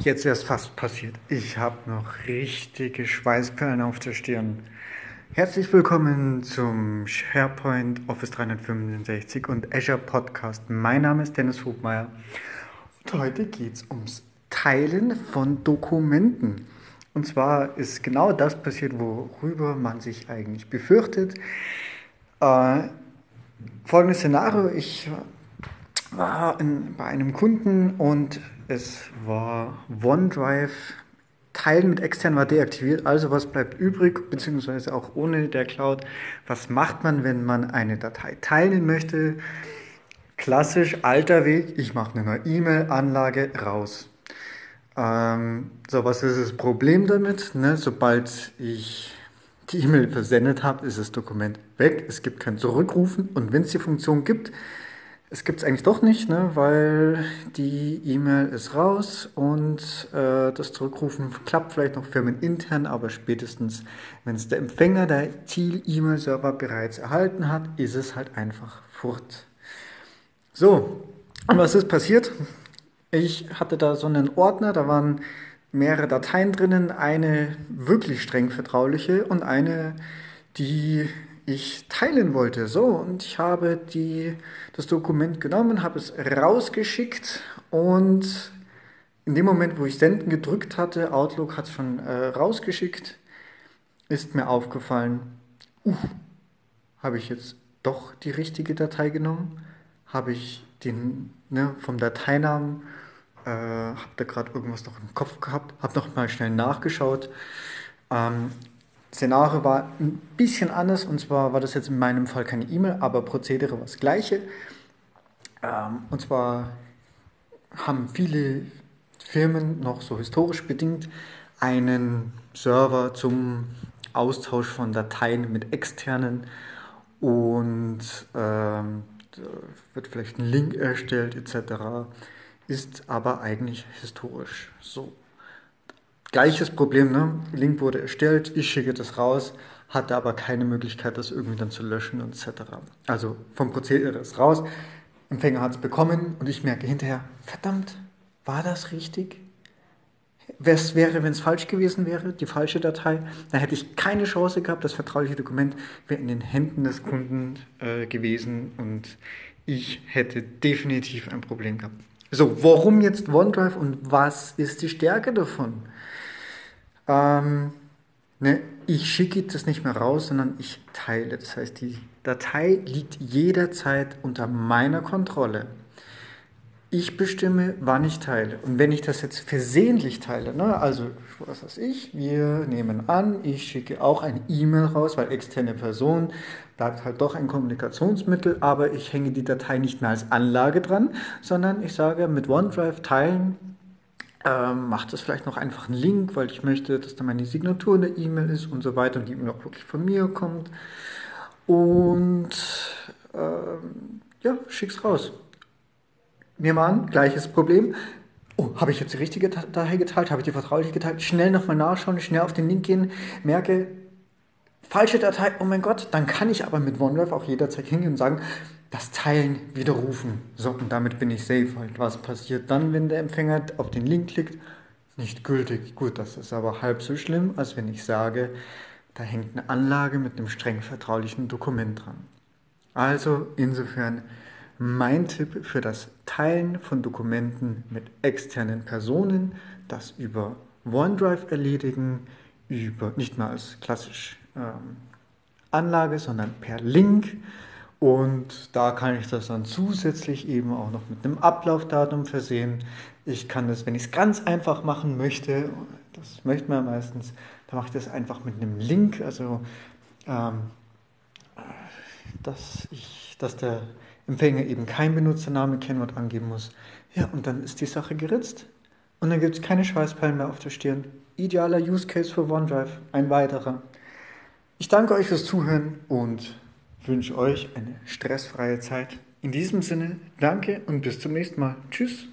jetzt erst fast passiert. Ich habe noch richtige Schweißperlen auf der Stirn. Herzlich willkommen zum SharePoint Office 365 und Azure Podcast. Mein Name ist Dennis Hubmeier und heute geht es ums Teilen von Dokumenten. Und zwar ist genau das passiert, worüber man sich eigentlich befürchtet. Äh, folgendes Szenario, ich war in, bei einem Kunden und es war OneDrive. Teilen mit extern war deaktiviert, also was bleibt übrig, beziehungsweise auch ohne der Cloud? Was macht man, wenn man eine Datei teilen möchte? Klassisch alter Weg, ich mache eine neue E-Mail-Anlage raus. Ähm, so, was ist das Problem damit? Ne? Sobald ich die E-Mail versendet habe, ist das Dokument weg. Es gibt kein Zurückrufen und wenn es die Funktion gibt, es gibt es eigentlich doch nicht, ne, weil die E-Mail ist raus und äh, das Zurückrufen klappt vielleicht noch firmenintern, aber spätestens, wenn es der Empfänger der Ziel-E-Mail-Server bereits erhalten hat, ist es halt einfach fort. So, und was ist passiert? Ich hatte da so einen Ordner, da waren mehrere Dateien drinnen, eine wirklich streng vertrauliche und eine, die ich teilen wollte. So, und ich habe die, das Dokument genommen, habe es rausgeschickt und in dem Moment, wo ich Senden gedrückt hatte, Outlook hat es schon äh, rausgeschickt, ist mir aufgefallen, uh, habe ich jetzt doch die richtige Datei genommen? Habe ich den ne, vom Dateinamen, äh, habe da gerade irgendwas noch im Kopf gehabt, habe noch mal schnell nachgeschaut. Ähm, Szenario war ein bisschen anders und zwar war das jetzt in meinem Fall keine E-Mail, aber Prozedere war das gleiche. Ähm, und zwar haben viele Firmen noch so historisch bedingt einen Server zum Austausch von Dateien mit externen und ähm, wird vielleicht ein Link erstellt etc. Ist aber eigentlich historisch so. Gleiches Problem, ne? Link wurde erstellt, ich schicke das raus, hatte aber keine Möglichkeit, das irgendwie dann zu löschen etc. Also vom Prozedere ist raus, Empfänger hat es bekommen und ich merke hinterher, verdammt, war das richtig? Was wäre, wenn es falsch gewesen wäre, die falsche Datei? Dann hätte ich keine Chance gehabt, das vertrauliche Dokument wäre in den Händen des Kunden äh, gewesen und ich hätte definitiv ein Problem gehabt. So, warum jetzt OneDrive und was ist die Stärke davon? Ähm, ne, ich schicke das nicht mehr raus, sondern ich teile. Das heißt, die Datei liegt jederzeit unter meiner Kontrolle. Ich bestimme, wann ich teile. Und wenn ich das jetzt versehentlich teile, ne, also was weiß ich, wir nehmen an, ich schicke auch ein E-Mail raus, weil externe Person bleibt halt doch ein Kommunikationsmittel, aber ich hänge die Datei nicht mehr als Anlage dran, sondern ich sage mit OneDrive teilen, ähm, macht es vielleicht noch einfach einen Link, weil ich möchte, dass da meine Signatur in der E-Mail ist und so weiter und die E-Mail auch wirklich von mir kommt. Und ähm, ja, schick's raus. Nehmen wir an, gleiches Problem. Oh, habe ich jetzt die richtige Datei geteilt? Habe ich die vertrauliche geteilt? Schnell nochmal nachschauen, schnell auf den Link gehen, merke, falsche Datei, oh mein Gott, dann kann ich aber mit OneDrive auch jederzeit hingehen und sagen, das Teilen widerrufen. So, und damit bin ich safe. Halt. Was passiert dann, wenn der Empfänger auf den Link klickt? Nicht gültig. Gut, das ist aber halb so schlimm, als wenn ich sage, da hängt eine Anlage mit einem streng vertraulichen Dokument dran. Also insofern mein Tipp für das Teilen von Dokumenten mit externen Personen, das über OneDrive erledigen, über nicht mal als klassisch ähm, Anlage, sondern per Link und da kann ich das dann zusätzlich eben auch noch mit einem Ablaufdatum versehen. Ich kann das, wenn ich es ganz einfach machen möchte, das möchte man meistens, dann mache ich das einfach mit einem Link, also ähm, dass, ich, dass der Empfänger eben kein Benutzername, Kennwort angeben muss. Ja, und dann ist die Sache geritzt. Und dann gibt es keine Schweißperlen mehr auf der Stirn. Idealer Use Case für OneDrive, ein weiterer. Ich danke euch fürs Zuhören und wünsche euch eine stressfreie Zeit. In diesem Sinne, danke und bis zum nächsten Mal. Tschüss.